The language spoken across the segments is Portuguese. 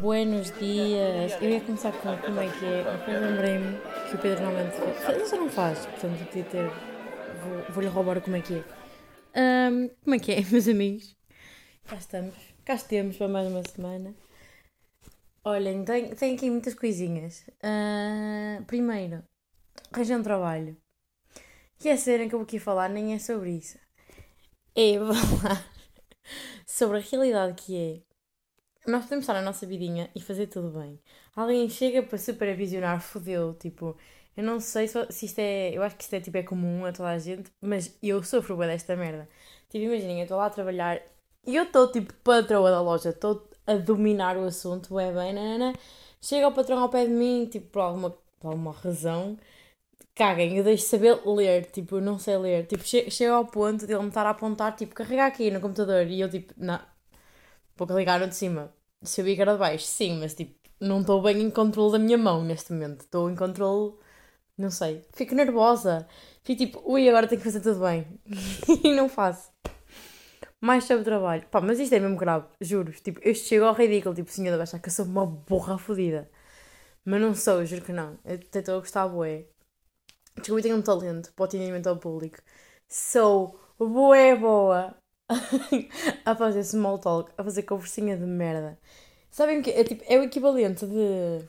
Buenos dias. Eu ia começar com como é que é, depois lembrei-me que o Pedro normalmente faz. Isso não faz, portanto podia ter. Vou- Vou-lhe roubar o como é que é. Ahm, como é que é, meus amigos? Cá estamos, cá estamos para mais uma semana. Olhem, tem, aqui muitas coisinhas. Ah, primeiro, arranjei um trabalho. E a cena que eu vou aqui falar nem é sobre isso. É falar sobre a realidade que é nós podemos estar na nossa vidinha e fazer tudo bem. Alguém chega para supervisionar, fodeu, tipo, eu não sei se, isto é, eu acho que isto é tipo é comum a toda a gente, mas eu sofro bem desta merda. Tipo, imaginem, eu estou lá a trabalhar e eu estou tipo patroa da loja, estou a dominar o assunto, é bem, nanana. Chega o patrão ao pé de mim, tipo, por alguma, por alguma razão, caguem, eu deixo de saber ler, tipo, eu não sei ler. Tipo, che chega ao ponto de ele me estar a apontar, tipo, carregar aqui no computador e eu tipo, não, vou carregar de cima. Se eu era de baixo, sim, mas tipo, não estou bem em controle da minha mão neste momento. Estou em controle, não sei. Fico nervosa. Fico tipo, ui, agora tenho que fazer tudo bem. e não faço. Mais sobre trabalho. Pá, mas isto é mesmo grave, juro. Tipo, eu chego ao ridículo. Tipo, o senhor vai achar que eu sou uma borra fodida. Mas não sou, juro que não. Eu até estou a gostar, bué. Descobri que tenho um talento para o atendimento ao público. Sou bué boa a fazer small talk, a fazer conversinha de merda. Sabem o que? É, tipo, é o equivalente de.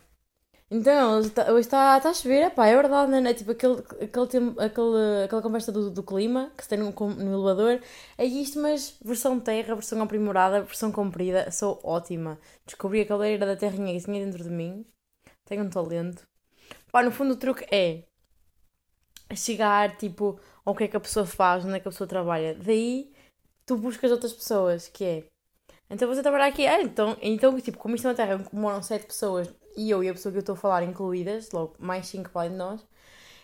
Então, hoje está, está, está a chover, epá, é verdade, não é? Tipo, aquele, aquele, aquele, aquela conversa do, do clima que se tem no, no elevador. É isto, mas versão terra, versão aprimorada, versão comprida. Sou ótima. Descobri a caldeira da terrinha que tinha dentro de mim. Tenho um talento. Pá, no fundo o truque é chegar, tipo, ao que é que a pessoa faz, onde é que a pessoa trabalha. Daí tu buscas outras pessoas, que é. Então você trabalhar aqui, ah, então, então tipo, como isto é uma terra onde moram sete pessoas e eu e a pessoa que eu estou a falar incluídas, logo mais cinco para além de nós,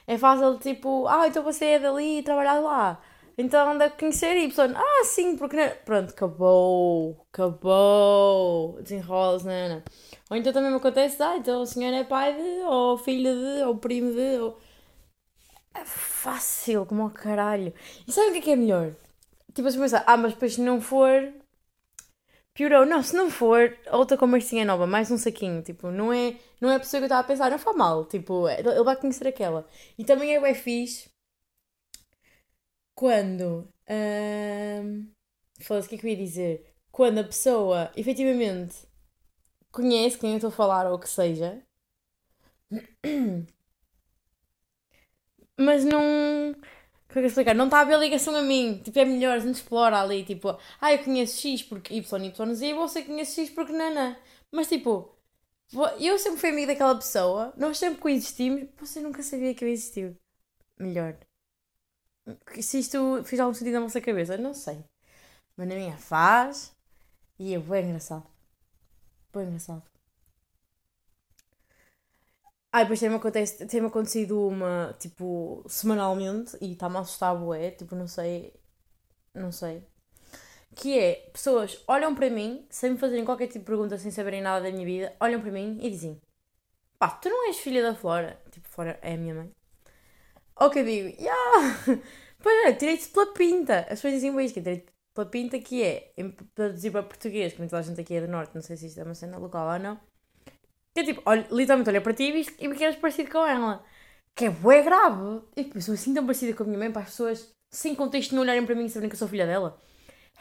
é fácil tipo, ah, então você é dali e trabalhar lá. Então anda a conhecer e a pessoa, ah, sim, porque não. Pronto, acabou, acabou, desenrola-se, não, não. Ou então também me acontece, ah, então o senhor é pai de, ou filho de, ou primo de, ou... É fácil, como ao caralho. E sabe o que é que é melhor? Tipo, assim, pensar, ah, mas depois se não for, piorou. Não, se não for, outra conversinha nova, mais um saquinho. Tipo, não é, não é a pessoa que eu estava a pensar, não faz mal. Tipo, ele vai conhecer aquela. E também é bem fixe quando. ahm, Foda-se, o que é que eu ia dizer? Quando a pessoa efetivamente conhece quem eu estou a falar ou o que seja, mas não. Como é que eu explicar? Não está a haver ligação a mim. Tipo, é melhor, a gente explora ali. Tipo, ah, eu conheço X porque Y, Y, Z e você conhece X porque Nana. Mas tipo, eu sempre fui amigo daquela pessoa, nós sempre coexistimos, você nunca sabia que eu existia. Melhor. Se isto fez algum sentido na nossa cabeça, não sei. Mas na minha faz. E é bem engraçado. Bem engraçado. Ai, depois tem-me acontece- tem-me acontecido uma, tipo, semanalmente e está-me a assustar, bué, tipo, não sei, não sei. Que é, pessoas olham para mim, sem me fazerem qualquer tipo de pergunta, sem saberem nada da minha vida, olham para mim e dizem, pá, tu não és filha da Flora? Tipo, Flora é a minha mãe. Ou que digo, yeah, pois é, tirei-te pela pinta. As pessoas dizem bem que é tirei-te pela pinta, que é, em, para dizer para português, nem toda a gente aqui é do Norte, não sei se isto é uma cena local ou não, que é tipo, olha, literalmente olha para ti e e me queres parecido com ela. Que é bué grave. E depois sou assim tão parecida com a minha mãe para as pessoas, sem contexto, não olharem para mim e saberem que eu sou filha dela.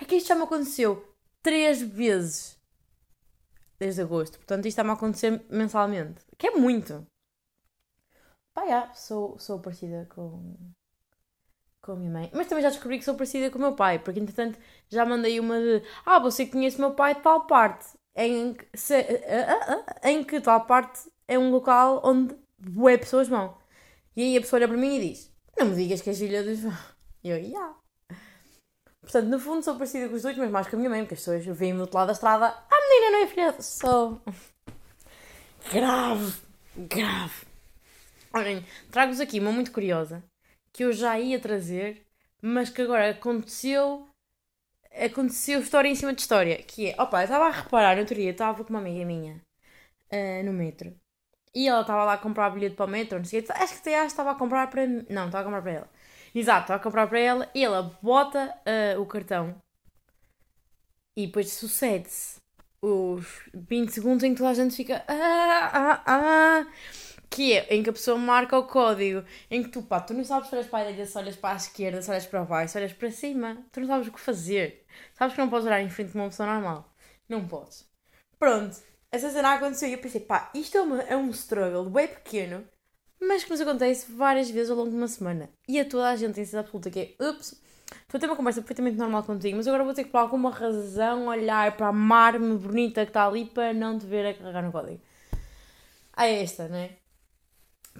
É que isto já me aconteceu três vezes desde agosto. Portanto, isto está-me a acontecer mensalmente. Que é muito. Pá, já, sou, sou parecida com, com a minha mãe. Mas também já descobri que sou parecida com o meu pai, porque entretanto já mandei uma de Ah, você conhece o meu pai de tal parte. Em que, se- ah, ah, em que tal parte é um local onde bué pessoas vão. E aí a pessoa olha para mim e diz: Não me digas que és filha dos. E eu, já. Portanto, no fundo sou parecida com os dois, mas mais com a minha mãe, porque as pessoas veem-me do outro lado da estrada. Ah, menina, não é filha. Sou. Grave. Grave. Olhem, trago-vos aqui uma muito curiosa que eu já ia trazer, mas que agora aconteceu. Aconteceu história em cima de história. Que é, opa, eu estava a reparar, no outro dia estava com uma amiga minha ah, no metro e ela estava lá a comprar bilhete para o metro, não sei o quê. Acho que até que estava a comprar para. Não, estava a comprar para ela. Exato, estava a comprar para ela e ela bota ah, o cartão e depois sucede-se os 20 segundos em que toda a gente fica. Ah, ah, ah, que é em que a pessoa marca o código, em que tu, pá, tu não sabes se olhas para a direita, se olhas para a esquerda, se olhas para baixo, se olhas para cima, tu não sabes o que fazer. Sabes que não podes olhar em frente de uma pessoa normal. Não podes. Pronto, essa cena aconteceu e eu pensei, pá, isto é, uma, é um struggle bem pequeno, mas que nos acontece várias vezes ao longo de uma semana. E a toda a gente tem certeza absoluta que é, ups, estou a ter uma conversa perfeitamente normal contigo, mas agora vou ter que por alguma razão olhar para a marme bonita que está ali para não te ver a carregar no código. Ah, é esta, não é?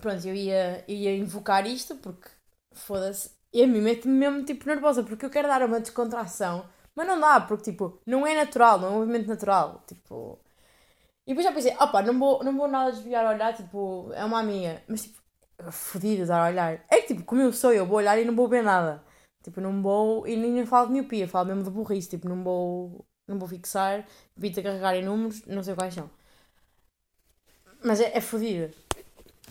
Pronto, eu ia, ia invocar isto porque, foda-se, e a mim mete-me mesmo tipo nervosa porque eu quero dar uma descontração, mas não dá, porque tipo, não é natural, não é um movimento natural, tipo... E depois já pensei, opa, não vou, não vou nada desviar o olhar, tipo, é uma amiga, mas tipo, fodido dar a olhar. É que tipo, como eu sou, eu vou olhar e não vou ver nada. Tipo, não vou, e nem falo de miopia, falo mesmo de burrice, tipo, não vou, não vou fixar, evito a carregar em números, não sei quais são. Mas é, é fodido.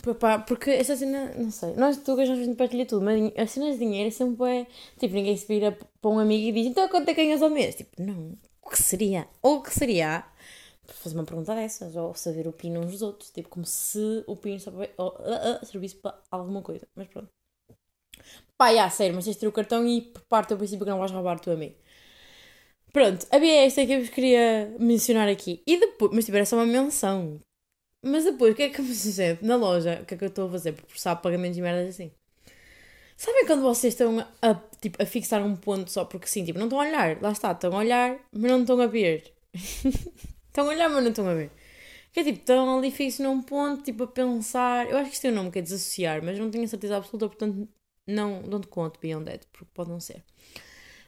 Papá, porque essa cena, não sei, nós tugas nós gente partilha tudo, mas as cenas de dinheiro sempre é. Tipo, ninguém se vira para um amigo e diz então quanto é que ganhas ao mês? Tipo, não, o que seria? Ou o que seria fazer uma pergunta dessas, ou saber o PIN uns dos outros, tipo, como se o PIN só, ou, uh, uh, servisse para alguma coisa, mas pronto. Pá, já, sério, mas tens de ter o cartão e parte o princípio que não vais roubar o teu amigo. Pronto, havia esta que eu vos queria mencionar aqui. E depois, mas tipo, era só uma menção. Mas depois, o que é que me sucede na loja? O que é que eu estou a fazer? Por processar pagamentos e merdas assim. Sabem quando vocês estão a, tipo, a fixar um ponto só porque sim, tipo, não estão a olhar, lá está, estão a olhar, mas não estão a ver. estão a olhar, mas não estão a ver. Que é tipo, estão ali fixos num ponto, tipo, a pensar. Eu acho que isto tem um nome que é desassociar, mas não tenho a certeza absoluta, portanto, não, não te conto beyond that, porque pode não ser.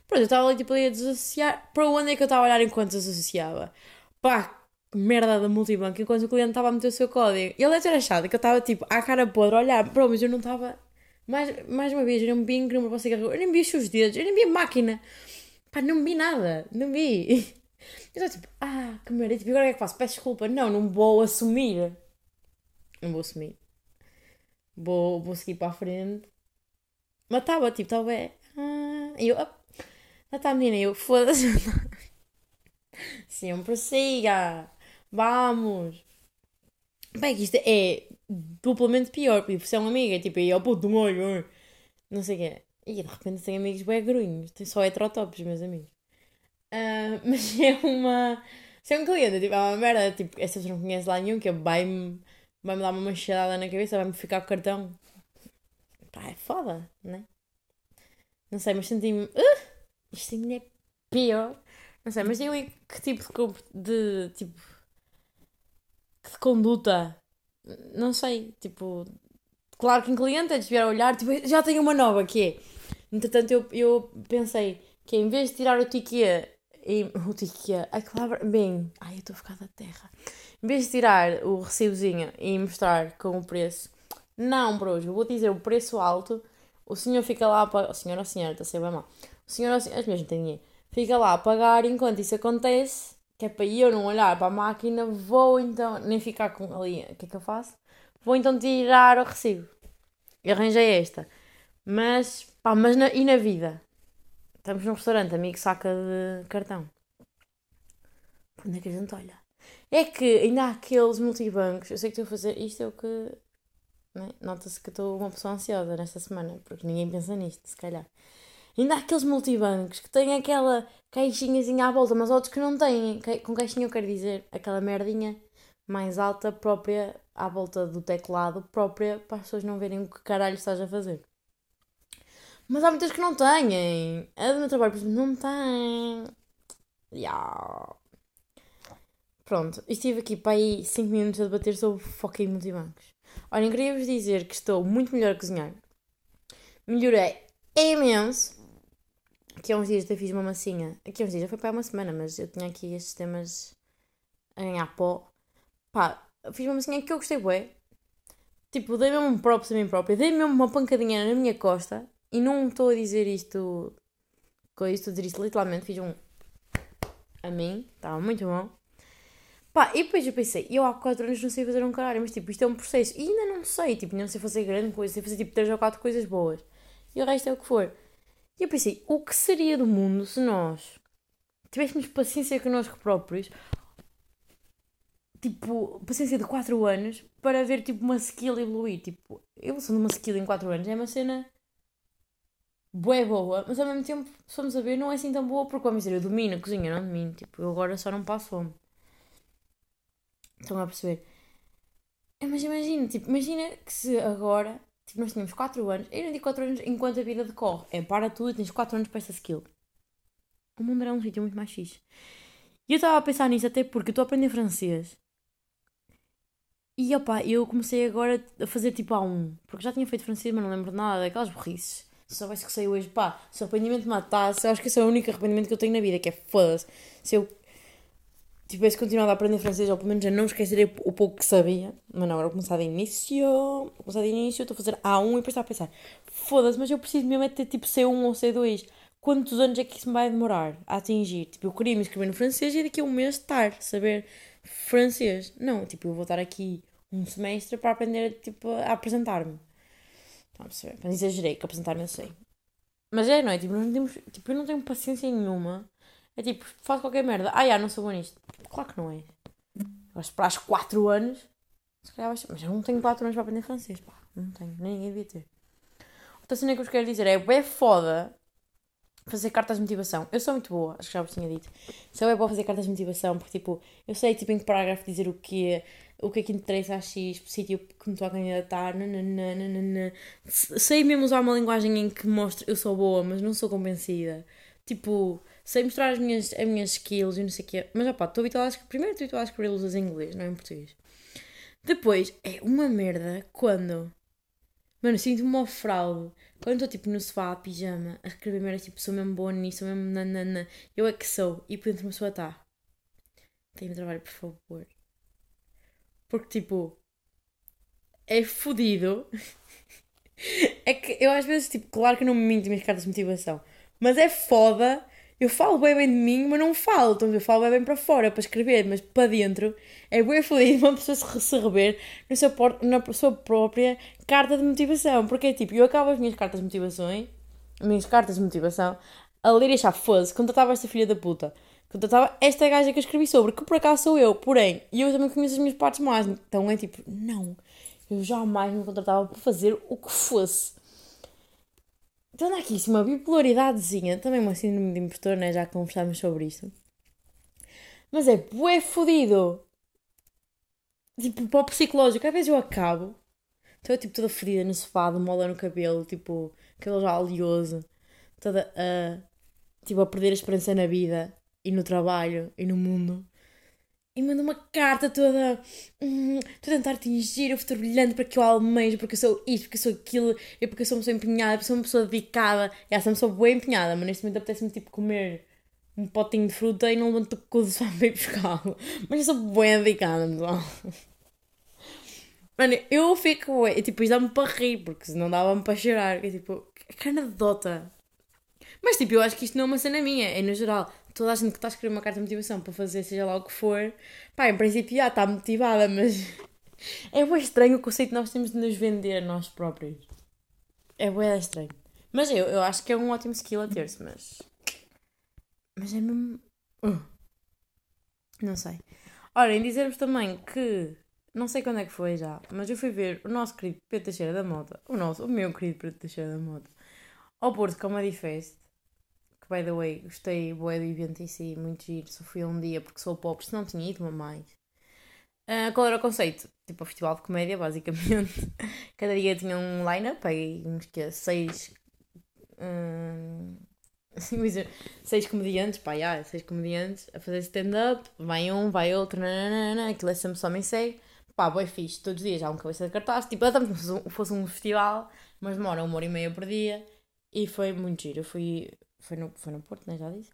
Pronto, eu estava ali, tipo, ali a desassociar. Para onde é que eu estava a olhar enquanto desassociava? Pá, merda da multibanco enquanto o cliente estava a meter o seu código. E ele deve achado que eu estava tipo à cara podre a olhar, bro, mas eu não estava. Mais, mais uma vez, eu não vi em que número eu nem vi os seus dedos, eu nem vi a máquina. Pá, não vi nada, não vi. Eu estou tipo, ah, que merda, tipo, agora o que é que faço? Peço desculpa, não, não vou assumir. Não vou assumir. Vou, vou seguir para a frente. Mas estava, tipo, estava, ah, e eu, ah, está a menina, eu, foda-se. Sempre siga. Vamos! Bem, que isto é duplamente pior, porque se é uma amiga, tipo, aí, ó puto, não olho, não sei o quê. E de repente tenho amigos bem grunhos, tenho só heterotópicos, meus amigos. Uh, mas é uma. Se é um cliente, tipo, é uma merda, tipo, essa pessoa não conhece lá nenhum, que vai-me vai -me dar uma machadada na cabeça, vai-me ficar o cartão. Pá, é foda, né? Não sei, mas senti-me. Uh, isto ainda é pior. Não sei, mas eu que tipo de, de tipo de conduta. Não sei, tipo. Claro que em cliente é desviar o olhar, tipo, já tenho uma nova que é. Entretanto, eu, eu pensei que em vez de tirar o ticket e o ticket, a palavra, bem, ai eu estou a ficar da terra. Em vez de tirar o recibozinho e mostrar com o preço, não, bros, eu vou dizer o preço alto, o senhor fica lá para. O senhor ou a senhora, está a ser bem mal. O senhor ou a senhora, as mesmas têm dinheiro, fica lá a pagar enquanto isso acontece que é para eu não olhar para a máquina, vou então, nem ficar com ali, o que é que eu faço? Vou então tirar o recibo. Eu arranjei esta. Mas, pá, mas na, e na vida? Estamos num restaurante, amigo saca de cartão. Para onde é que a gente olha? É que ainda há aqueles multibancos, eu sei que estou a fazer, isto é o que... Né? Nota-se que estou uma pessoa ansiosa nesta semana, porque ninguém pensa nisto, se calhar. Ainda há aqueles multibancos que têm aquela caixinhazinha à volta, mas outros que não têm. Com caixinha eu quero dizer aquela merdinha mais alta, própria, à volta do teclado, própria, para as pessoas não verem o que caralho estás a fazer. Mas há muitas que não têm. A do meu trabalho, por exemplo, não tem. Yeah. Pronto, estive aqui para aí 5 minutos a debater sobre fucking multibancos. Olhem, queria-vos dizer que estou muito melhor a cozinhar. Melhorei imenso Aqui há uns dias eu fiz uma massinha. Aqui há uns dias, já foi para uma semana, mas eu tinha aqui estes temas a ganhar pó. Pá, fiz uma massinha que eu gostei bué. Tipo, dei mesmo um props a mim própria. Dei mesmo uma pancadinha na minha costa. E não estou a dizer isto... Com isto, a dizer isto literalmente. Fiz um... A mim. Estava muito bom. Pá, e depois eu pensei, eu há 4 anos não sei fazer um caralho, mas tipo, isto é um processo. E ainda não sei, tipo, não sei fazer grande coisa, sei fazer tipo 3 ou 4 coisas boas. E o resto é o que for. E eu pensei, o que seria do mundo se nós tivéssemos paciência connosco próprios tipo, paciência de 4 anos para ver, tipo, uma skill evoluir. Tipo, eu sou uma skill em 4 anos, é uma cena boa, boa, mas ao mesmo tempo, se formos a ver, não é assim tão boa, porque vamos dizer, eu domino a cozinha, não domino. Tipo, eu agora só não passo fome. Estão a perceber? É, mas imagina, tipo, imagina que se agora, nós tínhamos 4 anos, eu não digo 4 anos enquanto a vida decorre, é para tudo, tens 4 anos para essa skill. O mundo era um sítio muito mais fixe. E eu estava a pensar nisso até porque eu estou a aprender francês. E opá, eu comecei agora a fazer tipo A1, porque já tinha feito francês, mas não lembro nada daquelas burrices. Se soubesse que sei hoje, pá, se o arrependimento matasse, acho que esse é o único arrependimento que eu tenho na vida, que é foda-se. Se eu tivesse continuado a aprender francês, ou pelo menos a não esquecer o pouco que sabia, mas não, vou começar de início, vou começar de início, estou a fazer A1 e depois estava a pensar, foda-se, mas eu preciso mesmo é ter tipo C1 ou C2. Quantos anos é que isso me vai demorar a atingir? Tipo, eu queria me inscrever no francês e daqui a um mês estar, saber francês. Não, tipo, eu vou estar aqui um semestre para aprender tipo, a apresentar-me. Estão a perceber? Não exagerei, que apresentar-me eu sei. Mas é, não é? Tipo, não temos, tipo, eu não tenho paciência nenhuma. É tipo, faço qualquer merda. Ah, já, não sou bom nisto. Claro que não é. Eu esperar 4 anos. Se calhar vai ser. Mas eu não tenho 4 anos para aprender francês, pá. Não tenho. Nem ninguém devia ter. Outra cena que eu vos quero dizer é: é foda fazer cartas de motivação. Eu sou muito boa, acho que já vos tinha dito. Sou é boa fazer cartas de motivação, porque tipo, eu sei tipo em que parágrafo dizer o que o que é que interessa a X, sítio que me estou a candidatar, nananana. sei mesmo usar uma linguagem em que mostre eu sou boa, mas não sou convencida. Tipo, sei mostrar as minhas, as minhas skills e não sei o quê. Mas opá, estou habituada a. Primeiro estou habituada a escrever em inglês, não em português. Depois, é uma merda quando. Mano, sinto-me uma fraude quando estou tipo no sofá, pijama, a escrever merda, tipo, sou mesmo boa nisso, sou mesmo nanana, eu é que sou, e por dentro uma pessoa está. Tenho trabalho, por favor. Porque tipo, é fodido. é que eu às vezes, tipo, claro que não me minto minhas cartas de motivação, mas é foda eu falo bem bem de mim, mas não falo. Então, eu falo bem bem para fora, para escrever, mas para dentro é bem feliz uma pessoa se, se rever na sua, na sua própria carta de motivação. Porque é tipo, eu acabo as minhas cartas de motivações, minhas cartas de motivação, a ler e achar foda-se, contratava esta filha da puta. Contratava esta gaja que eu escrevi sobre, que por acaso sou eu, porém, e eu também conheço as minhas partes mais. Então é tipo, não, eu jamais me contratava para fazer o que fosse. Então aqui uma bipolaridadezinha, também uma síndrome de impostor, né? Já conversámos sobre isso. Mas é bué fodido. Tipo, para o psicológico, às vezes eu acabo. Estou tipo toda fodida no sofá, de mola no cabelo, tipo, cabelo já oleoso. Toda a. Uh, tipo, a perder a esperança na vida e no trabalho e no mundo e manda uma carta toda. Hum, a tentar atingir o futuro brilhante para que eu almejo, porque eu sou isto, porque eu sou aquilo, e porque eu sou uma pessoa empenhada, porque eu sou uma pessoa dedicada. E essa é pessoa bem empenhada, mas neste momento apetece-me tipo comer um potinho de fruta e não levanto o cu só para ir buscá-lo. Mas eu sou bem dedicada, pessoal. Mano, eu fico. E, tipo, isto dá-me para rir, porque senão dava-me para chorar. É tipo, que anedota. Mas tipo, eu acho que isto não é uma cena minha, é no geral toda a gente que está a escrever uma carta de motivação para fazer seja lá o que for, pá, em princípio já está motivada, mas é bem estranho o conceito que nós temos de nos vender nós próprios. É bem estranho. Mas eu, eu acho que é um ótimo skill a ter-se, mas. Mas é mesmo. Uh. Não sei. Ora, em dizer-vos também que. Não sei quando é que foi já, mas eu fui ver o nosso querido Pedro Teixeira da Mota. O nosso, o meu querido Pedro Teixeira da Mota. Ao Porto Comedy Fest que by the way, gostei bué do evento em si, muito giro, só fui um dia porque sou pobre, se não tinha ido, mais. Uh, qual era o conceito? Tipo, o festival de comédia, basicamente. Cada dia tinha um line-up, aí uns que seis. Um, assim, dizer, seis comediantes, pá, yeah, seis comediantes a fazer stand-up, vai um, vai outro, nananana, aquilo é sempre só me segue. Pá, boi fixe, todos os dias há um cabeça de cartaz, tipo, até como se fosse um festival, mas demora uma hora e meia por dia. E foi muito giro. Eu fui, foi no, foi no Porto, né? Já disse.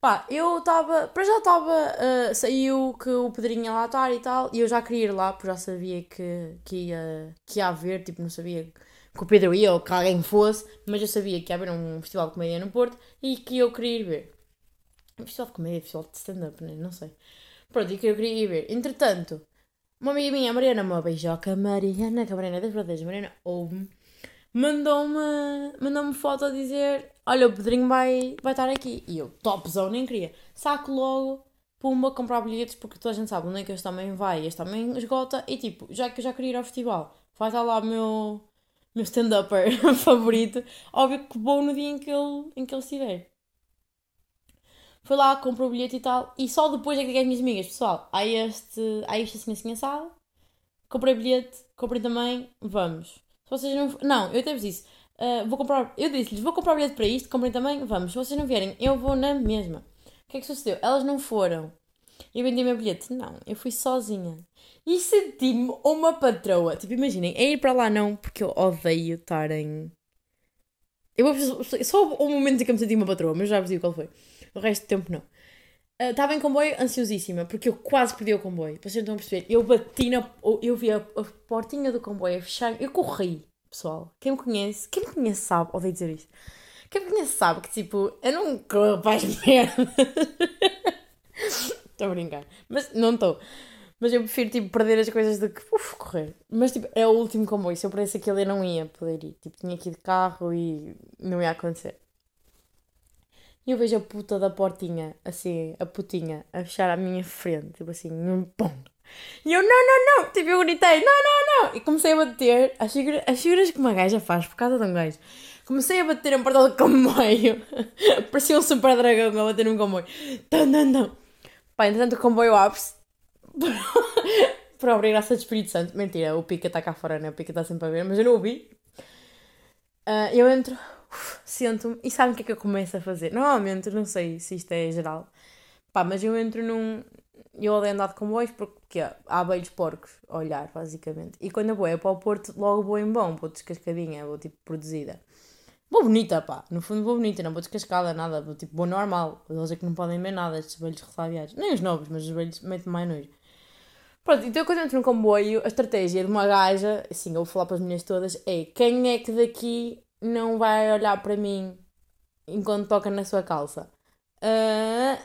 Pá, eu estava. Para já estava. Uh, saiu que o Pedrinho ia lá estar e tal. E eu já queria ir lá, porque já sabia que, que, ia, que ia haver. Tipo, não sabia que o Pedro ia ou que alguém fosse. Mas eu sabia que ia haver um festival de comédia no Porto e que eu queria ir ver. Um festival de comédia, festival de stand-up, né? Não sei. Pronto, e que eu queria ir ver. Entretanto, uma amiga minha, a Mariana, uma beijoca, Mariana, que a Mariana das Verdades, Mariana ouve-me mandou-me mandou foto a dizer: Olha, o Pedrinho vai, vai estar aqui. E eu, topzão, nem queria. Saco logo pumba, comprar bilhetes, porque toda a gente sabe onde é que este também vai, este também esgota, e tipo, já que eu já queria ir ao festival, vai estar lá o meu, meu stand-upper favorito, óbvio que vou no dia em que ele, em que ele estiver. Foi lá, comprou o bilhete e tal, e só depois é que digo às minhas amigas, pessoal, há este, há isto assim assim assado, comprei bilhete, comprei também, vamos. Se vocês não... Não, eu até vos disse, uh, vou comprar, eu disse-lhes, vou comprar bilhete para isto, comprei também, vamos. Se vocês não vierem, eu vou na mesma. O que é que sucedeu? Elas não foram. Eu vendi o meu bilhete. Não, eu fui sozinha. E senti-me uma patroa. Tipo, imaginem, é ir para lá não, porque eu odeio estar em. Eu só o momento em que eu me senti uma patroa, mas já vos digo qual foi. O resto do tempo não. Uh, estava em comboio ansiosíssima, porque eu quase perdi o comboio. Vocês não estão a perceber. Eu bati na. Eu vi a, a portinha do comboio a fechar. Eu corri, pessoal. Quem me conhece, quem me conhece sabe, odeio dizer isto. Quem me conhece sabe que, tipo, eu não corro para as merdas. Estou a brincar. Mas não estou. Mas eu prefiro, tipo, perder as coisas do que uf, correr. Mas, tipo, é o último comboio. Se eu pudesse aquilo, eu não ia poder ir. Tipo, tinha que ir de carro e não ia acontecer. E eu vejo a puta da portinha, assim, a putinha, a fechar à minha frente. Tipo assim, um pão. E eu, não, não, não. Tipo, eu gritei, não, não, não. E comecei a bater as figuras, as figuras que uma gaja faz por causa de um gajo. Comecei a bater em porta do comboio. Parecia um super dragão a bater num comboio. Tum, tum, tum. Pá, entretanto o comboio abre-se. Por obra e graça de Espírito Santo. Mentira, o Pica está cá fora, né? O Pica está sempre a ver, mas eu não o vi. Uh, eu entro, sento-me e sabem o que é que eu começo a fazer? Normalmente, não sei se isto é geral. Pá, mas eu entro num. Eu odeio andar de comboios porque há beijos porcos a olhar, basicamente. E quando eu vou é para o Porto, logo vou em bom, vou descascadinha, vou tipo produzida. Vou bonita, pá. No fundo vou bonita, não vou descascada, nada. Vou tipo, vou normal. Eles é que não podem ver nada, estes velhos ressabiados. Nem os novos, mas os velhos metem mais nojo. Pronto, então quando entro no comboio, a estratégia de uma gaja, assim, eu vou falar para as minhas todas, é quem é que daqui não vai olhar para mim enquanto toca na sua calça? Uh,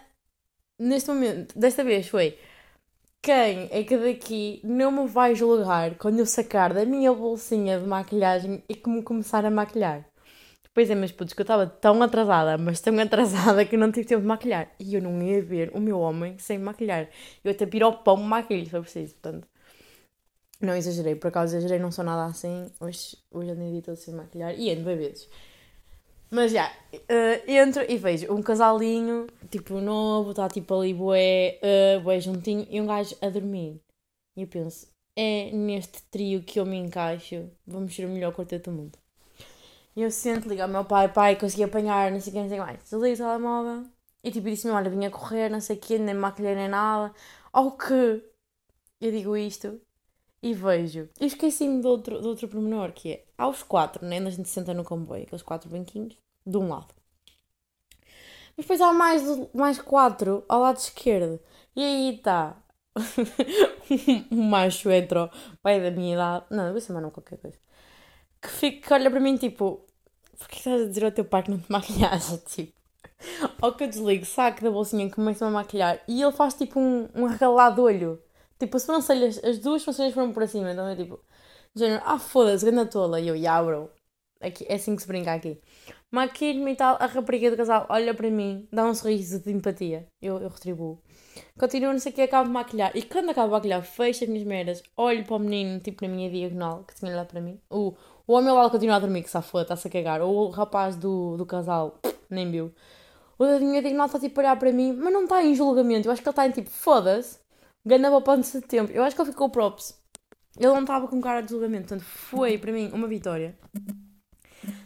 neste momento, desta vez foi quem é que daqui não me vai julgar quando eu sacar da minha bolsinha de maquilhagem e que me começar a maquilhar? Pois é, mas putz, que eu estava tão atrasada, mas tão atrasada que eu não tive tempo de maquilhar. E eu não ia ver o meu homem sem maquilhar. Eu até piro ao pão maquilho, se for preciso, portanto. Não exagerei, por acaso exagerei, não sou nada assim. Hoje, hoje ando dia todo sem maquilhar e ando bem vezes. Mas já, uh, entro e vejo um casalinho, tipo novo, está tipo ali bué, uh, bué juntinho, e um gajo a dormir. E eu penso, é neste trio que eu me encaixo, vamos ser o melhor quarteto do mundo. E eu sento, ligo ao meu pai, pai, consegui apanhar, não sei o que, não sei mais. Desliguei o telemóvel e tipo disse-me, olha, vinha correr, não sei o que, nem maquilhei nem nada. Ao que eu digo isto e vejo. E esqueci-me de outro, de outro pormenor, que é, aos quatro, né, a gente senta no comboio, aqueles quatro banquinhos, de um lado. Mas depois há mais, mais quatro ao lado esquerdo. E aí está um macho hetero, pai da minha idade, não, vou chamar não qualquer coisa que, fica, que olha para mim tipo, porquê estás a dizer ao teu pai que não te maquilhaste? Tipo, ou que eu desligo, saco da bolsinha e começo a maquilhar e ele faz tipo um, um regalado olho. Tipo, as sobrancelhas, as duas sobrancelhas foram para cima, então é tipo, género, ah foda-se, grande tola. E eu, yeah, bro. Aqui, é assim que se brinca aqui. Maquilho-me e tal, a rapariga do casal olha para mim, dá um sorriso de empatia. Eu, eu retribuo. Continuo, não sei o que, acabo de maquilhar. E quando acabo de maquilhar, fecho as minhas merdas, olho para o menino, tipo na minha diagonal, que tinha olhado para mim. O, o homem lá continua a dormir, que safou, está-se a cagar. Ou o rapaz do, do casal, nem viu. O da minha diagonal está tipo a olhar para mim, mas não está em julgamento. Eu acho que ele está em tipo, foda-se, ganha para de tempo. Eu acho que ele ficou props. Ele não estava com cara de julgamento, portanto foi para mim uma vitória.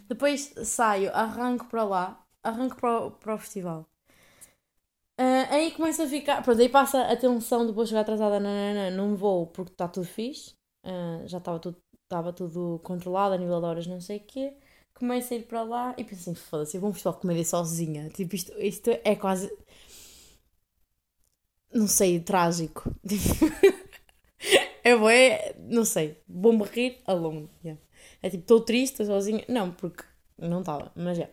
Depois saio, arranco para lá, arranco para o, para o festival. Uh, aí começa a ficar. Pronto, aí passa a tensão de vou chegar atrasada, não, não, não vou porque está tudo fixe. Uh, já estava tudo estava tudo controlado a nível de horas, não sei o quê. Começo a ir para lá e pensei, assim, foda-se, eu vou um festival de comédia sozinha. Tipo, isto, isto é quase. Não sei, trágico. é bué, não sei, vou-me rir alone. Yeah. É tipo, estou triste, sozinha. Não, porque não estava, mas já.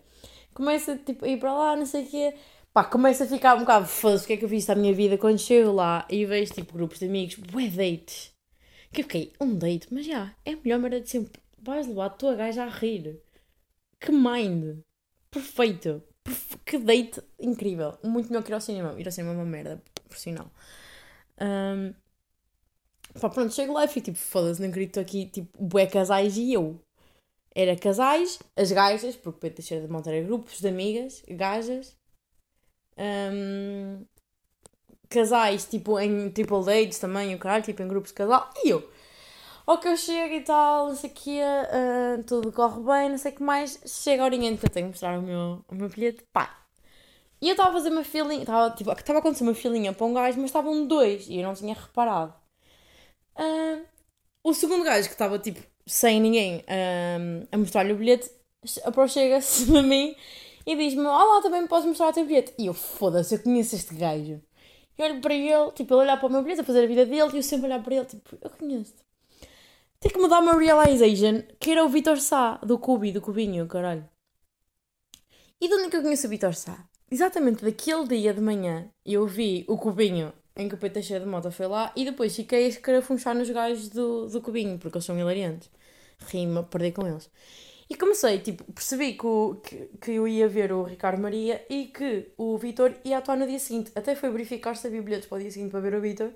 Começa tipo, a ir para lá, não sei o quê. Pá, começa a ficar um bocado foda-se o que é que eu fiz da minha vida quando chego lá e vejo tipo grupos de amigos, bué dates que eu fiquei, um date, mas já, é a melhor maneira de sempre. Vais levar a tua gaja a rir. Que mind. Perfeito. Perfe que date incrível. Muito melhor que ir ao cinema. Ir ao cinema é uma merda. Profissional. Um, pá, pronto, chego lá e fico tipo, foda-se, não acredito aqui, tipo, bué casais e eu. Era casais, as gajas, porque Pedro Teixeira de Monte era grupos de amigas, gajas. Um, casais, tipo, em triple dates também, o caralho, tipo, em grupos de casal. E eu. Ou que eu chego e tal, não sei o quê, uh, tudo corre bem, não sei o que mais. Chega a horinha em que eu tenho que mostrar o meu, o meu bilhete, pá. E eu estava a fazer uma filinha, estava tipo, a acontecer uma filinha para um gajo, mas estavam dois e eu não tinha reparado. Uh, o segundo gajo que estava tipo sem ninguém uh, a mostrar-lhe o bilhete, aproxima-se a mim e diz-me: Olá, também me podes mostrar o teu bilhete? E eu, foda-se, eu conheço este gajo. E olho para ele, tipo, ele olhar para o meu bilhete, a fazer a vida dele, e eu sempre olhar para ele, tipo, eu conheço-te. Que me dar uma realization que era o Vitor Sá, do Cubi, do Cubinho, caralho. E de onde é que eu conheço o Vitor Sá? Exatamente daquele dia de manhã eu vi o Cubinho em que o Pedro Teixeira de Mota foi lá e depois fiquei a escarafunchar nos gajos do, do Cubinho, porque eles são hilariantes. Rima, perdi com eles. E comecei, tipo, percebi que, o, que, que eu ia ver o Ricardo Maria e que o Vitor ia atuar no dia seguinte. Até foi verificar se havia bilhetes para o dia seguinte para ver o Vitor,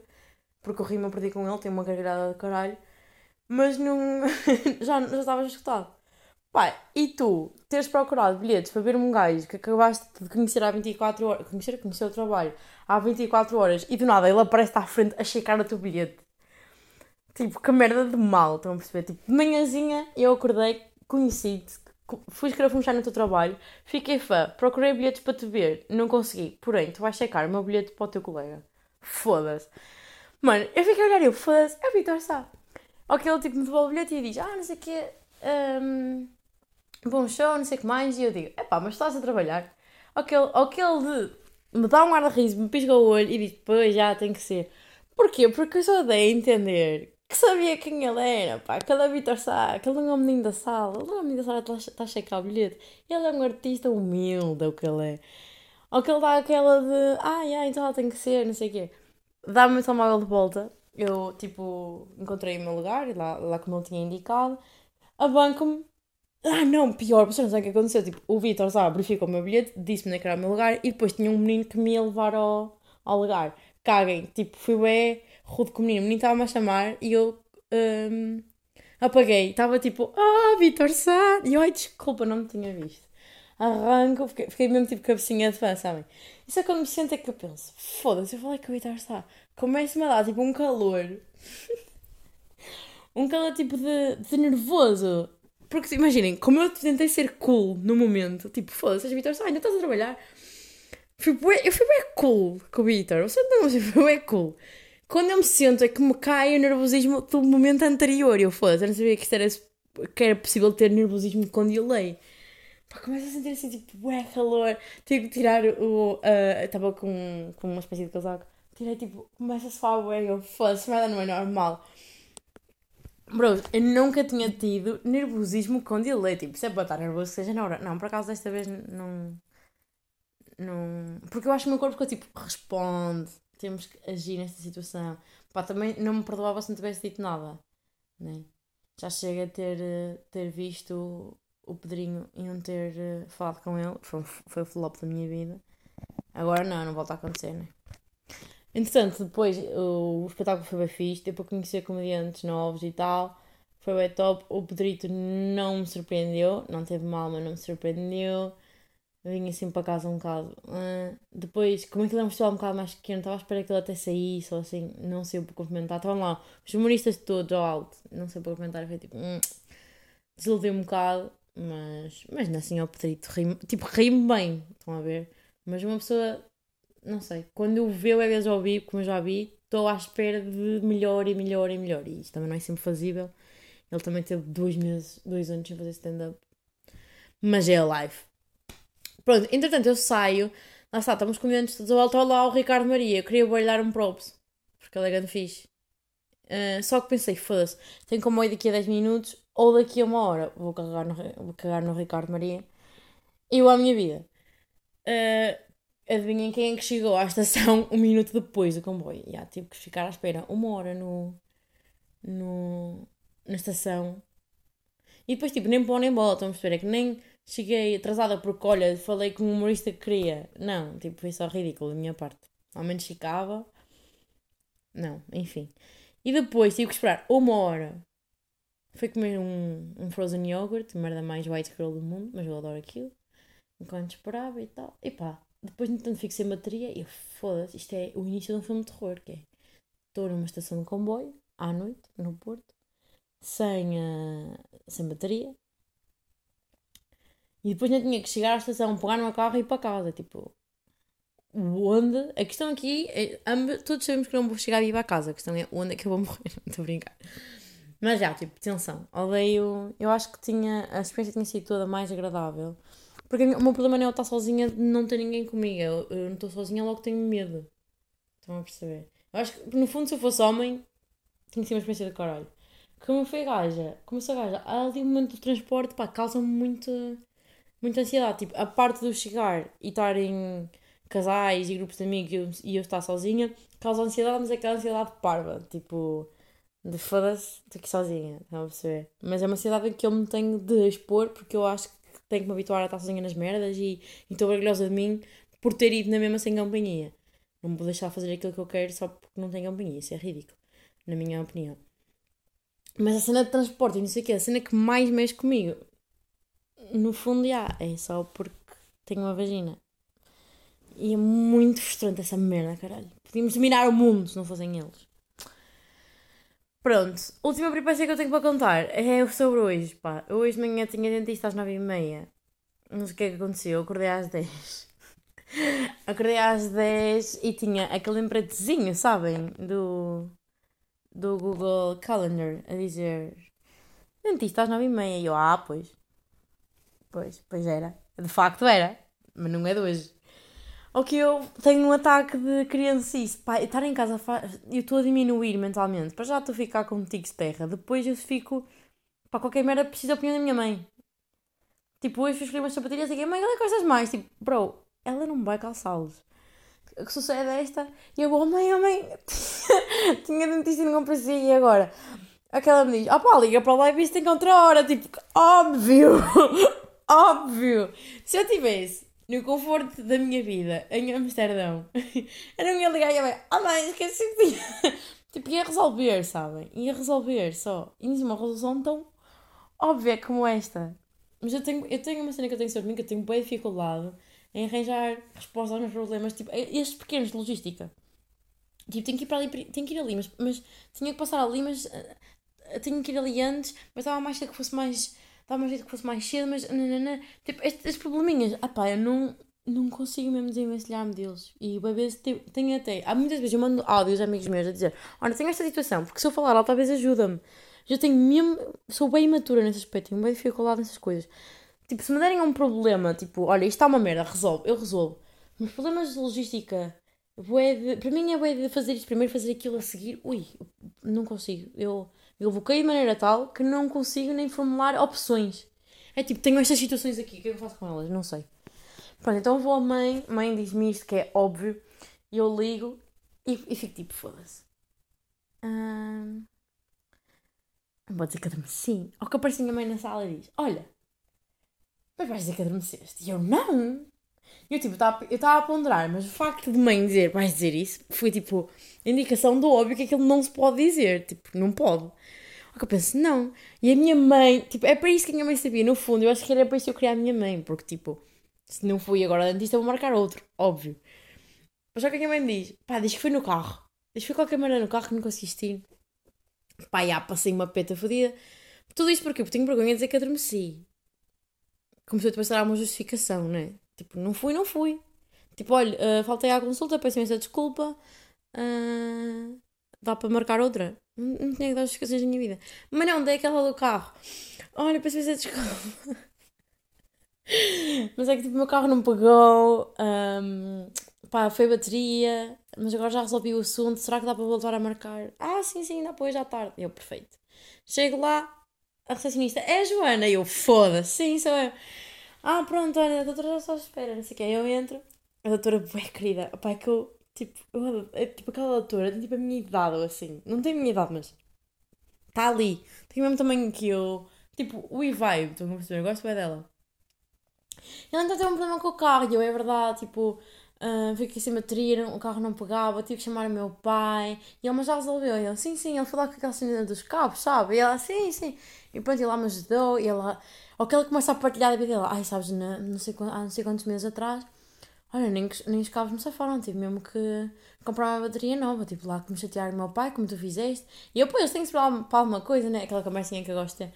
porque o Rima perdi com ele, tem uma gargalhada de caralho mas não. já, já estavas escutado. Pai, e tu teres procurado bilhetes para ver um gajo que acabaste de conhecer há 24 horas, conhecer, conhecer o trabalho há 24 horas e do nada ele aparece à frente a checar o teu bilhete. Tipo, que merda de mal, estão a perceber? Tipo, de manhãzinha eu acordei, conheci-te, fui escarafunchar no teu trabalho, fiquei fã, procurei bilhetes para te ver, não consegui. Porém, tu vais checar o meu bilhete para o teu colega. Foda-se. Mano, eu fiquei a olhar eu, foda-se, é o Vitor Sá. Ou que ele tipo me devolve o bilhete e diz, ah, não sei o quê, um, bom show, não sei o que mais. E eu digo, epá, mas estás a trabalhar. Ou que ele, ou que ele me dá um ar de riso, me pisca o olho e diz, pois já, tem que ser. Porquê? Porque eu só dei a entender que sabia quem ele era, pá, cada Vitor Sá, que ele não é menino da sala, ele é menino da sala, está tá a checar o bilhete. Ele é um artista humilde, é o que ele é. Ou que ele dá aquela de, ah, yeah, então ela tem que ser, não sei o quê. Dá-me o telemóvel de volta eu, tipo, encontrei o meu lugar, lá, lá como ele tinha indicado. A banco-me. Ah, não, pior, você não sabe o que aconteceu. Tipo, o Vitor, sabe, verificou o meu bilhete, disse-me que era o meu lugar e depois tinha um menino que me ia levar ao, ao lugar. Caguem, tipo, fui bem rude com o menino. O menino estava-me a chamar e eu um, apaguei. Estava tipo, ah, Vitor Sá. E eu, ai, desculpa, não me tinha visto. Arranco, fiquei, fiquei mesmo tipo cabecinha de fã, sabem? Isso é quando me sento é que eu penso, foda-se, eu falei que o Vitor Sá começa-me a dar tipo um calor. um calor tipo de, de nervoso. Porque imaginem, como eu tentei ser cool no momento, tipo, foda-se, Vitor, ainda estás a trabalhar. Fui bué, eu fui bem cool com o Vitor, você não, fui bem cool. Quando eu me sento é que me cai o nervosismo do momento anterior. Eu foda-se, eu não sabia que, era, que era possível ter nervosismo com delay. Pá, começo a sentir assim, tipo, bué calor. Tive que tirar o. Uh, estava com, com uma espécie de casaco tirei tipo, começa a suar o eu foda-se, nada não é normal. Bro, eu nunca tinha tido nervosismo com delay. Tipo, se é para estar nervoso, seja na hora. Não, por acaso desta vez não. Não. Porque eu acho que o meu corpo ficou tipo, responde, temos que agir nesta situação. Pá, também não me perdoava se não tivesse dito nada. Né? Já chega a ter, ter visto o Pedrinho e não ter uh, falado com ele. Foi, foi o flop da minha vida. Agora não, não volta a acontecer, né? Entretanto, depois o, o espetáculo foi bem fixe, deu para conhecer comediantes novos e tal. Foi bem top. O Pedrito não me surpreendeu, não teve mal, mas não me surpreendeu. Vim assim para casa um bocado. Uh, depois, como aquilo é um festival um bocado mais pequeno, estava à espera que ele até saísse ou assim, não sei para comentar. Estavam lá os humoristas todos ao alto, não sei para comentar. Foi tipo, hum, um bocado, mas, mas assim ao Pedrito. Ri tipo, ri-me bem, estão a ver? Mas uma pessoa não sei, quando eu vejo é vezes ao vivo, como eu já vi, estou à espera de melhor e melhor e melhor. E isto também não é sempre fazível. Ele também teve dois meses, dois anos sem fazer stand-up. Mas é live. Pronto, entretanto eu saio, lá está, estamos comediantes todos a volta. Olá, o Ricardo Maria, eu queria brilhar um props, porque ele é grande fixe. Uh, só que pensei, foda-se, tenho como ir daqui a 10 minutos ou daqui a uma hora. Vou carregar no, vou cagar no Ricardo Maria. Eu à minha vida. Uh, Adivinhem quem é que chegou à estação um minuto depois do comboio. Já tive que ficar à espera uma hora no, no, na estação. E depois, tipo, nem pão nem bola, estão a perceber? É que nem cheguei atrasada porque, olha, falei com o humorista que queria. Não, tipo, foi só ridículo da minha parte. ao menos ficava. Não, enfim. E depois tive que esperar uma hora. Fui comer um, um frozen yogurt, merda mais white girl do mundo, mas eu adoro aquilo. Enquanto esperava e tal. E pá, depois no tanto fico sem bateria e foda-se, isto é o início de um filme de terror, que é. Estou numa estação de comboio, à noite, no Porto, sem, uh, sem bateria. E depois não tinha que chegar à estação, pegar no meu carro e ir para casa. Tipo, onde? A questão aqui é, todos sabemos que não vou chegar viva a casa. A questão é onde é que eu vou morrer. Estou a brincar. Mas já, tipo, atenção. Odeio. Eu acho que tinha. A experiência tinha sido toda mais agradável. Porque o meu problema não é eu estar sozinha, não ter ninguém comigo. Eu, eu não estou sozinha, logo tenho medo. Estão a perceber? Eu acho que, no fundo, se eu fosse homem, tinha sido uma experiência de caralho. Como foi gaja, como sou gaja, há ali um momento do transporte, pá, causa-me muita, muita ansiedade. Tipo, a parte do chegar e estar em casais e grupos de amigos e eu, eu estar sozinha, causa ansiedade, mas é aquela ansiedade parva. Tipo, de foda-se, estou aqui sozinha, estão a perceber? Mas é uma ansiedade que eu me tenho de expor porque eu acho que tenho que me habituar a estar sozinha nas merdas e estou orgulhosa de mim por ter ido na mesma sem companhia. Não me vou deixar fazer aquilo que eu quero só porque não tenho companhia. Isso é ridículo, na minha opinião. Mas a cena de transporte e não sei o que, a cena que mais mexe comigo, no fundo, já, é só porque tenho uma vagina. E é muito frustrante essa merda, caralho. Podíamos dominar o mundo se não fossem eles. Pronto, última peripécia que eu tenho para contar é sobre hoje, pá. Hoje de manhã tinha dentista às nove e meia. Não sei o que é que aconteceu, eu acordei às dez. acordei às dez e tinha aquele lembrete sabem? Do, do Google Calendar a dizer dentista às nove e meia. E eu, ah, pois. Pois, pois era. De facto era. Mas não é de hoje. Ou que eu tenho um ataque de criancice. Pá, estar em casa faz... Eu estou a diminuir mentalmente. Para já estou a ficar com tiques de terra. Depois eu fico... Para qualquer merda preciso da opinião da minha mãe. Tipo, hoje fui escolher umas sapatilhas e digo, mãe, ela gostas mais? Tipo, bro, ela não vai calçá-los. O que sucede é esta? E eu oh, mãe, oh, mãe, tinha dentista e não comprei e agora? Aquela me diz, ah pá, liga para lá e tem outra hora. Tipo, óbvio, óbvio. Se eu tivesse no conforto da minha vida, em Amsterdão, eu não ia ligar e ia ver, ah mãe, esqueci que tinha. tipo, ia resolver, sabem? Ia resolver só. E uma resolução tão óbvia como esta. Mas eu tenho, eu tenho uma cena que eu tenho sobre mim, que eu tenho boa dificuldade em arranjar respostas aos meus problemas, tipo, estes pequenos de logística. Tipo, tenho que ir para ali, tenho que ir ali, mas, mas tinha que passar ali, mas uh, tenho que ir ali antes, mas estava mais que fosse mais dá mais jeito que fosse mais cedo, mas nanana. tipo, estes, probleminhas, ah pá, eu não, não consigo mesmo desenvencilhar-me deles. E uma vez tenho até, há muitas vezes eu mando áudios a amigos meus a dizer: Olha, tenho esta situação, porque se eu falar ela talvez ajuda-me. Já tenho mesmo, sou bem imatura nesse aspecto, tenho bem dificuldade nessas coisas. Tipo, se me derem um problema, tipo, olha, isto está uma merda, resolve, eu resolvo. Mas problemas de logística, de, para mim é bué de fazer isto primeiro, fazer aquilo a seguir, ui, não consigo. Eu eu bloqueio de maneira tal que não consigo nem formular opções. É tipo, tenho estas situações aqui, o que é que eu faço com elas? Não sei. Pronto, então vou à mãe, mãe diz-me isto que é óbvio, e eu ligo e, e fico tipo, foda-se. Hum, vou dizer que adormeci. Ou que aparece a minha mãe na sala e diz: Olha, mas vais dizer que adormeceste? E eu, não! Eu tipo, eu estava a ponderar, mas o facto de mãe dizer, vais dizer isso, foi tipo, indicação do óbvio que aquilo não se pode dizer. Tipo, não pode. que eu penso, não. E a minha mãe, tipo, é para isso que a minha mãe sabia. No fundo, eu acho que era para isso que eu queria a minha mãe, porque tipo, se não fui agora a dentista, vou marcar outro, óbvio. Mas só que a minha mãe diz, pá, diz que foi no carro. Diz que foi qualquer maneira no carro que não consegui ir. Pá, já passei uma peta fodida. Tudo isto porque eu tenho vergonha de dizer que adormeci. Começou depois a dar uma justificação, né? Tipo, não fui, não fui. Tipo, olha, uh, faltei à consulta, peço imensa desculpa. Uh, dá para marcar outra? Não, não tinha que dar justificações na minha vida. Mas não, dei aquela do carro. Olha, peço imensa desculpa. mas é que tipo, o meu carro não pegou. Um, pá, foi bateria. Mas agora já resolvi o assunto. Será que dá para voltar a marcar? Ah, sim, sim, dá para hoje à tarde. Eu, perfeito. Chego lá, a recepcionista é a Joana. E eu, foda-se, sim, sou eu. Ah, pronto, olha, a doutora já só espera, não sei o quê. Eu entro, a doutora é querida. Opa, é que eu, tipo, eu, é, tipo, aquela doutora tem tipo a minha idade ou assim. Não tem a minha idade, mas está ali. Tem o mesmo tamanho que eu. Tipo, o e-vibe, estão a perceber? Eu gosto bem dela. Ela então tem um problema com o carro, e eu, é verdade, tipo, Uh, fiquei sem bateria, o carro não pegava, tive que chamar o meu pai. E ele, mas já resolveu? E ele, sim, sim, ele falou com aquela cena dos cabos, sabe? E ela, sim, sim. E pronto, ele lá me ajudou. E ela, ou que ele começa a partilhar a vida dela. Ai, sabes, na, não sei, há não sei quantos meses atrás, olha, nem, nem os cabos me safaram. Tive mesmo que comprar uma bateria nova. Tipo, lá que me chatear o meu pai, como tu fizeste. E eu, pois, tenho que esperar para alguma coisa, né? Aquela conversinha que eu gosto de ter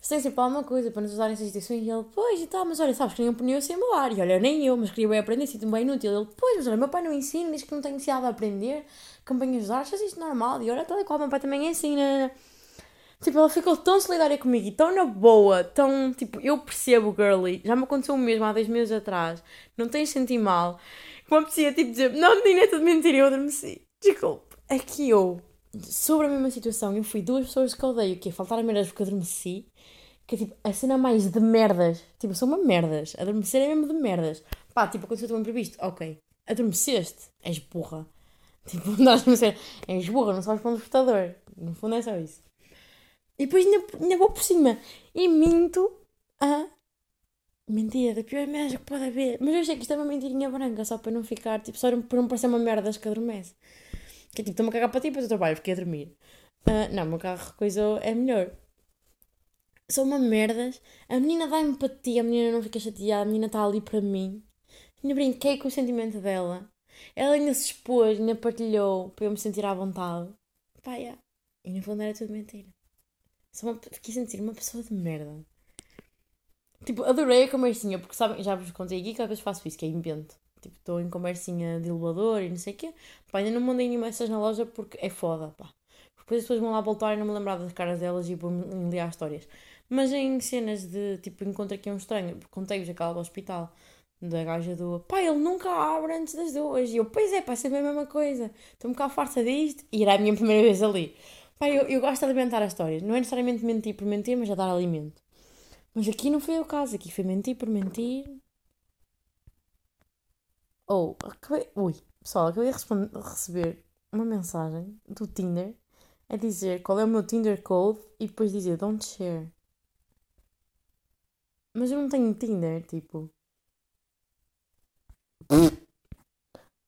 se tem sempre alguma coisa para nos usarem essas instituições. E ele, pois e tal, mas olha, sabes que nem um pneu sem embalar. E olha, nem eu, mas queria bem aprender, sinto-me bem inútil. Ele, pois, mas olha, meu pai não ensina, diz que não tenho necessidade de aprender. Campanhas de achas isto normal? E olha, tal e qual, meu pai também ensina. Tipo, ela ficou tão solidária comigo e tão na boa, tão, tipo, eu percebo, girly. Já me aconteceu o mesmo há dois meses atrás. Não tens de sentir mal. Como apetecia, tipo, dizer, não, menina, é tudo mentira, eu adormeci. Desculpe, que eu, sobre a mesma situação, eu fui duas pessoas que odeio, que é faltar a porque adormeci que é tipo a cena mais de merdas. Tipo, são uma merdas. Adormecer é mesmo de merdas. Pá, tipo, aconteceu um imprevisto. Ok. Adormeceste. És burra. Tipo, não a adormecer. És burra, não sabes para um despertador. No fundo é só isso. E depois ainda, ainda vou por cima. E minto a. Mentira, a pior merda que pode haver. Mas eu achei que isto é uma mentirinha branca, só para não ficar, tipo, só para não parecer uma merda que adormece. Que é tipo, estou-me a cagar para ti, depois eu trabalho, fiquei a dormir. Uh, não, meu carro coisa é melhor são uma merdas. A menina dá empatia, a menina não fica chateada, a menina está ali para mim. Ainda brinquei com o sentimento dela. Ela ainda se expôs, ainda partilhou para eu me sentir à vontade. Pá, yeah. E no fundo era tudo mentira. Uma, fiquei sentir uma pessoa de merda. Tipo, adorei a conversinha, porque sabem, já vos contei aqui que às vezes faço isso, que é invento. Tipo, estou em conversinha de elevador e não sei o quê. Pá, ainda não mandei nenhuma dessas na loja porque é foda, pá. Depois as pessoas vão lá voltar e não me lembrar das caras delas e vou-me liar histórias. Mas em cenas de tipo, encontro aqui um estranho, contei-vos aquela do hospital, da gaja do pá, ele nunca abre antes das duas. E eu, pois é, pá, sempre a mesma coisa. Estou um bocado farta disto. E era a minha primeira vez ali. Pá, eu, eu gosto de alimentar as histórias. Não é necessariamente mentir por mentir, mas a dar alimento. Mas aqui não foi o caso. Aqui foi mentir por mentir. Ou, oh, acabei. Ui, pessoal, acabei de receber uma mensagem do Tinder a dizer qual é o meu Tinder code e depois dizer don't share. Mas eu não tenho Tinder, tipo.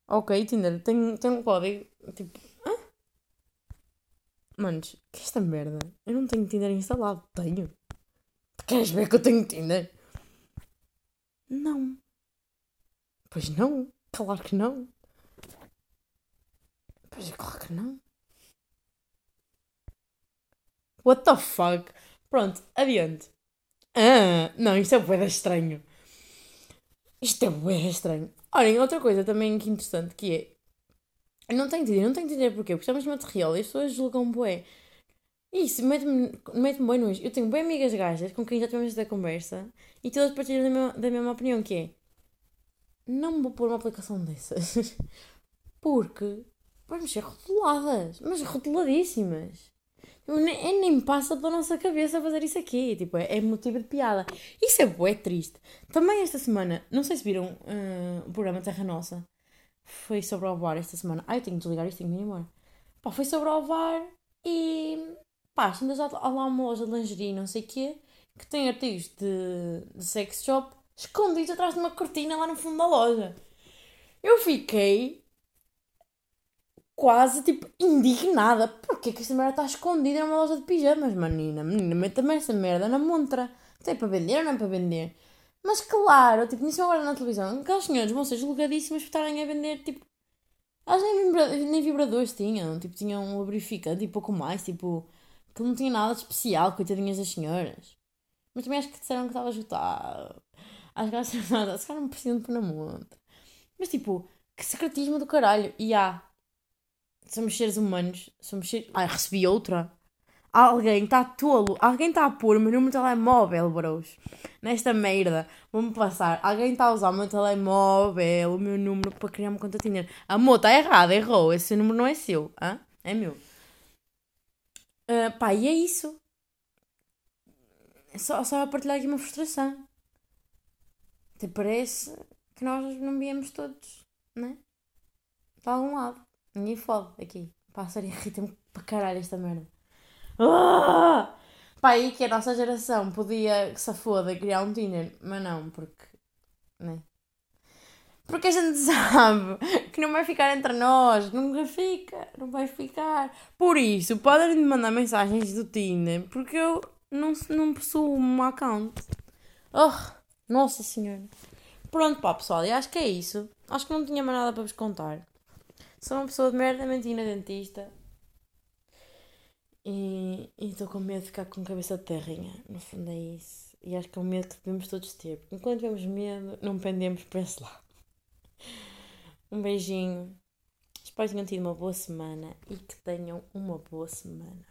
ok, Tinder, tenho, tenho um código. Tipo. Manos, que é esta merda? Eu não tenho Tinder instalado. Tenho. Queres ver que eu tenho Tinder? Não. Pois não. Claro que não. Pois é, claro que não. What the fuck? Pronto, adiante. Ah, não, isto é bué estranho. Isto é bué estranho. Olhem, outra coisa também que interessante que é. Não tenho de não tenho de entender porquê, porque estamos no material e as pessoas julgam bué. Isso, mete-me mete bué nojo. Eu tenho bem amigas gajas com quem já tivemos esta conversa e todas partilham da mesma, da mesma opinião, que é... Não me vou pôr uma aplicação dessas. porque vamos ser rotuladas. Mas rotuladíssimas. Nem, nem passa pela nossa cabeça fazer isso aqui. Tipo, é, é motivo de piada. Isso é bué triste. Também esta semana, não sei se viram uh, o programa Terra Nossa. Foi sobre o VAR esta semana. Ai, eu tenho que desligar isto, tenho que ir embora. Pá, foi sobre o VAR e... Pá, há lá uma loja de lingerie, não sei o quê, que tem artigos de, de sex shop escondidos atrás de uma cortina lá no fundo da loja. Eu fiquei quase, tipo, indignada. Porquê que esta merda está escondida numa loja de pijamas, menina? Menina, meta-me essa merda na montra. Tem para vender ou não é para vender? Mas claro, tipo, nisso agora na televisão, aquelas senhoras vão ser julgadíssimas por estarem a vender, tipo... Elas nem, vibra nem vibradores tinham, tipo, tinham um lubrificante e pouco mais, tipo... Que não tinha nada de especial, coitadinhas das senhoras. Mas também acho que disseram que estava ajudado. Acho que elas disseram, se calhar não precisam de pôr na montra. Mas tipo, que secretismo do caralho. E há, somos seres humanos, somos seres... Ai, recebi outra. Alguém está tolo, alguém está a pôr o meu número de telemóvel, bros. Nesta merda, vou-me passar. Alguém está a usar o meu telemóvel, o meu número para criar uma conta Tinder. Amor, está errado, errou. Esse número não é seu, hã? é meu. Uh, pá, e é isso. Só, só a partilhar aqui uma frustração. Até parece que nós não viemos todos, né? De algum lado. Ninguém fode aqui. Pá, sério, irrita-me para caralho esta merda. Ah! Pá, aí que a nossa geração podia que se foda criar um Tinder, mas não, porque. Né? Porque a gente sabe que não vai ficar entre nós. Nunca fica. Não vai ficar. Por isso, podem me mandar mensagens do Tinder. Porque eu não, não possuo um account. Oh, nossa senhora. Pronto, pá, pessoal. E acho que é isso. Acho que não tinha mais nada para vos contar. Sou uma pessoa de merda mentina dentista. E estou com medo de ficar com cabeça de terrinha. No fundo é isso. E acho que é um medo que devemos todos ter. Porque enquanto temos medo, não pendemos para esse lado. Um beijinho. Espero que tenham tido uma boa semana e que tenham uma boa semana.